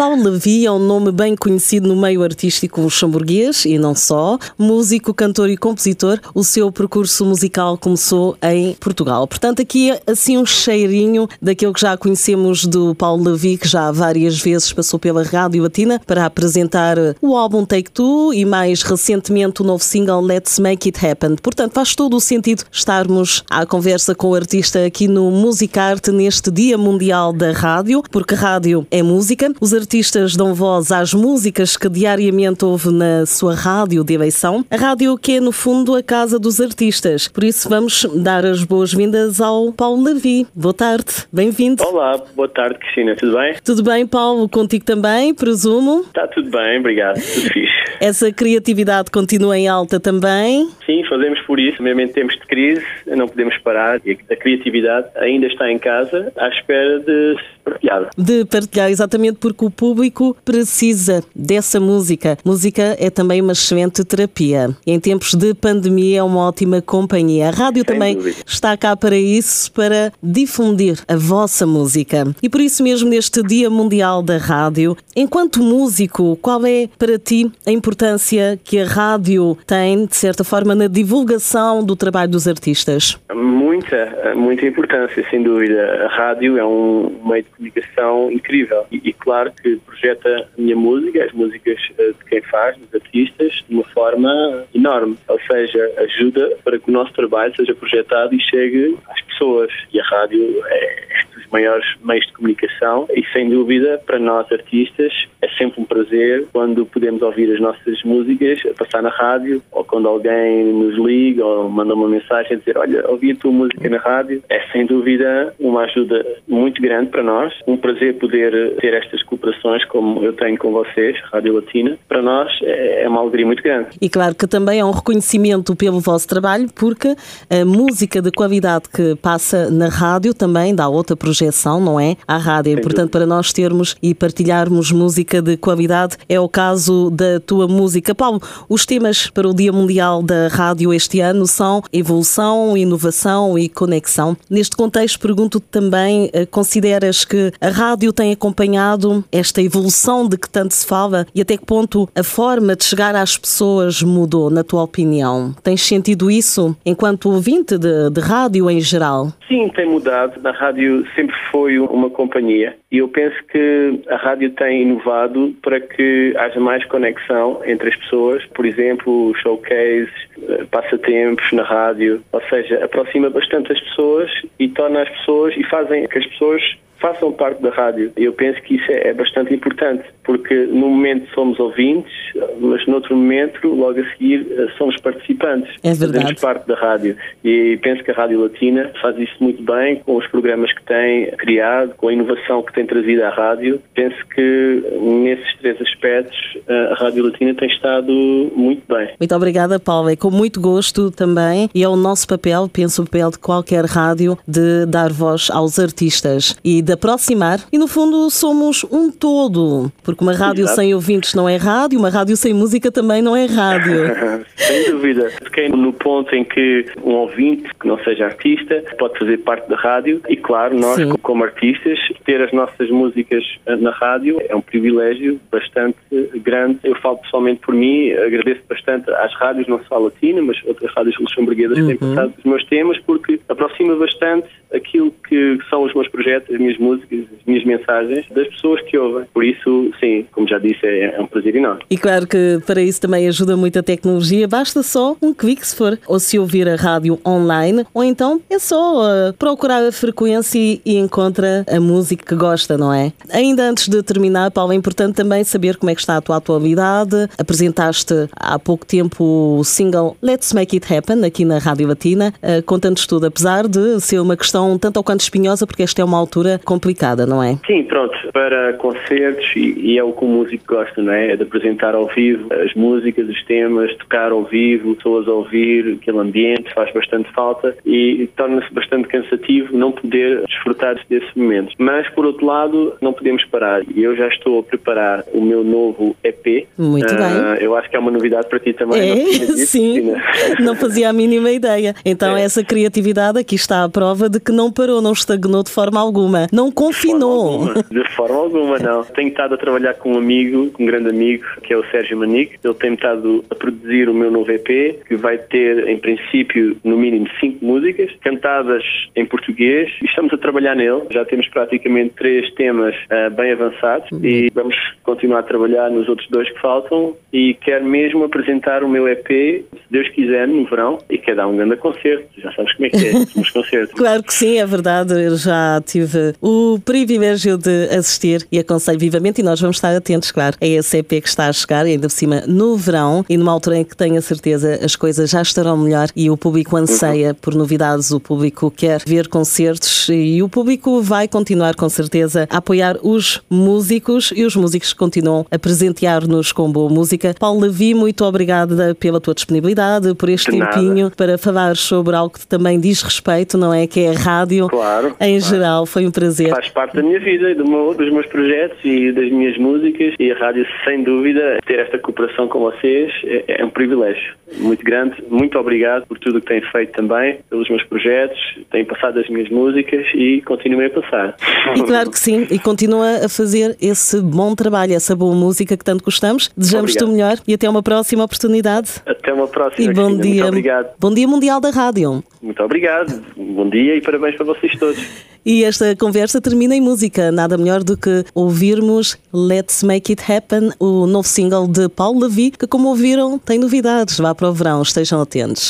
Paulo Levi é um nome bem conhecido no meio artístico luxemburguês e não só. Músico, cantor e compositor, o seu percurso musical começou em Portugal. Portanto, aqui assim um cheirinho daquilo que já conhecemos do Paulo Levi, que já várias vezes passou pela Rádio Latina para apresentar o álbum Take Two e mais recentemente o novo single Let's Make It Happen. Portanto, faz todo o sentido estarmos à conversa com o artista aqui no Musicarte neste Dia Mundial da Rádio, porque rádio é música. Os artistas dão voz às músicas que diariamente ouve na sua rádio de eleição. A rádio que é, no fundo, a casa dos artistas. Por isso, vamos dar as boas-vindas ao Paulo Levi. Boa tarde, bem-vindo. Olá, boa tarde, Cristina. Tudo bem? Tudo bem, Paulo? Contigo também, presumo? Está tudo bem, obrigado. Tudo fixe. Essa criatividade continua em alta também? Sim, fazemos por isso. Mesmo em tempos de crise, não podemos parar. E a criatividade ainda está em casa, à espera de partilhada. De partilhar, exatamente porque o público precisa dessa música. Música é também uma excelente terapia. Em tempos de pandemia é uma ótima companhia. A rádio Sem também dúvida. está cá para isso, para difundir a vossa música. E por isso mesmo neste Dia Mundial da Rádio, enquanto músico, qual é para ti a importância que a rádio tem, de certa forma, na divulgação do trabalho dos artistas? Muita, muita importância, sem dúvida. A rádio é um meio de comunicação incrível e, e claro que projeta a minha música, as músicas eh, de quem faz, dos artistas, de uma forma enorme. Ou seja, ajuda para que o nosso trabalho seja projetado e chegue às pessoas. E a rádio é maiores meios de comunicação e sem dúvida para nós artistas é sempre um prazer quando podemos ouvir as nossas músicas a passar na rádio ou quando alguém nos liga ou manda uma mensagem a dizer olha, ouvi a tua música na rádio. É sem dúvida uma ajuda muito grande para nós. Um prazer poder ter estas cooperações como eu tenho com vocês, Rádio Latina. Para nós é uma alegria muito grande. E claro que também é um reconhecimento pelo vosso trabalho, porque a música de qualidade que passa na rádio também dá outra projeção, não é? À rádio. É Sem importante para nós termos e partilharmos música de qualidade. É o caso da tua música. Paulo, os temas para o Dia Mundial da Rádio este ano são evolução, inovação e conexão. Neste contexto, pergunto-te também, eh, consideras que a rádio tem acompanhado esta evolução de que tanto se fala e até que ponto a forma de chegar às pessoas mudou, na tua opinião? Tens sentido isso enquanto ouvinte de, de rádio em geral? Sim, tem mudado. A rádio sempre foi uma companhia e eu penso que a rádio tem inovado para que haja mais conexão entre as pessoas. Por exemplo, showcases, eh, passatempos na rádio, ou seja, aproxima bastante as pessoas e torna as pessoas e fazem que as pessoas façam parte da rádio. Eu penso que isso é é bastante importante, porque no momento somos ouvintes, mas noutro momento, logo a seguir, eh, somos participantes. É verdade. Fazemos parte da rádio. E penso que a Rádio Latina faz isso muito bem, com os programas que tem criado, com a inovação que tem trazido à rádio. Penso que nesses três aspectos eh, a Rádio Latina tem estado muito bem. Muito obrigada, Paulo. É com muito gosto também e é o nosso papel, penso o papel de qualquer rádio, de dar voz aos artistas e de aproximar. E no fundo somos um todo, porque uma rádio Exato. sem ouvintes não é rádio, uma rádio sem música também não é rádio. Sem dúvida. Fiquei no ponto em que um ouvinte que não seja artista pode fazer parte da rádio e, claro, nós, Sim. como artistas, ter as nossas músicas na rádio é um privilégio bastante grande. Eu falo pessoalmente por mim, agradeço bastante às rádios, não só a Latina, mas outras rádios luxemburguesas que têm passado os meus temas, porque aproxima bastante aquilo que são os meus projetos, as minhas músicas, as minhas mensagens das pessoas que ouvem. Por isso, sim, como já disse, é, é um prazer enorme. E claro que para isso também ajuda muito a tecnologia, basta só um clique se for, ou se ouvir a rádio online, ou então é só uh, procurar a frequência e, encontra a música que gosta, não é? Ainda antes de terminar, Paulo, é importante também saber como é que está a tua atualidade. Apresentaste há pouco tempo o single Let's Make It Happen aqui na Rádio Latina. Uh, Conta-nos tudo, apesar de ser uma questão tanto ou quanto espinhosa, porque esta é uma altura complicada, não é? Sim, pronto, para concertos, e, e é o que o músico gosta, não é? É de apresentar ao vivo as músicas, os temas, tocar ao vivo, pessoas a ouvir, aquele ambiente faz bastante falta e torna-se bastante cansativo não poder desfrutar desse momento. Mas, por outro lado, não podemos parar. E eu já estou a preparar o meu novo EP. Muito Ah, Eu acho que é uma novidade para ti também. É, não sim, não fazia a mínima ideia. Então, É. essa criatividade aqui está a prova de que não parou, não estagnou de forma alguma. não confinou. De forma alguma, de forma alguma não. Tenho estado a trabalhar com um amigo, um grande amigo, que é o Sérgio Manique. Ele tem estado a produzir o meu novo EP, que vai ter, em princípio, no mínimo cinco músicas, cantadas em português, e estamos a trabalhar nele. Já temos praticamente três temas uh, bem avançados uhum. e vamos continuar a trabalhar nos outros dois que faltam e quero mesmo apresentar o meu EP, se Deus quiser, no verão, e quer dar um grande concerto. Já sabes como é que é, os concertos. claro que sim, é verdade. Eu já tive o privilégio de assistir e aconselho vivamente e nós vamos estar atentos, claro, a esse EP que está a chegar, ainda por cima no verão e numa altura em que tenho a certeza as coisas já estarão melhor e o público anseia uhum. por novidades, o público quer ver concertos e o público vai continuar com certeza a apoiar os músicos e os músicos continuam a presentear-nos com boa música. Paulo Levi, muito obrigada pela tua disponibilidade, por este tempinho para falar sobre algo que também diz respeito, não é? Que é a rádio. Claro. Em claro. geral, foi um prazer. Faz parte da minha vida, do meu, dos meus projetos e das minhas músicas e a rádio, sem dúvida, ter esta cooperação com vocês é, é um privilégio muito grande. Muito obrigado por tudo o que têm feito também, pelos meus projetos, têm passado as minhas músicas e continuem a passar. E claro que sim, e continua a fazer esse bom trabalho, essa boa música que tanto gostamos. Desejamos-te o melhor e até uma próxima oportunidade. Até uma próxima. E bom dia. Muito obrigado. Bom dia Mundial da Rádio. Muito obrigado. Bom dia e parabéns para vocês todos. E esta conversa termina em música. Nada melhor do que ouvirmos Let's Make It Happen, o novo single de Paulo Levi, que, como ouviram, tem novidades. Vá para o verão, estejam atentos.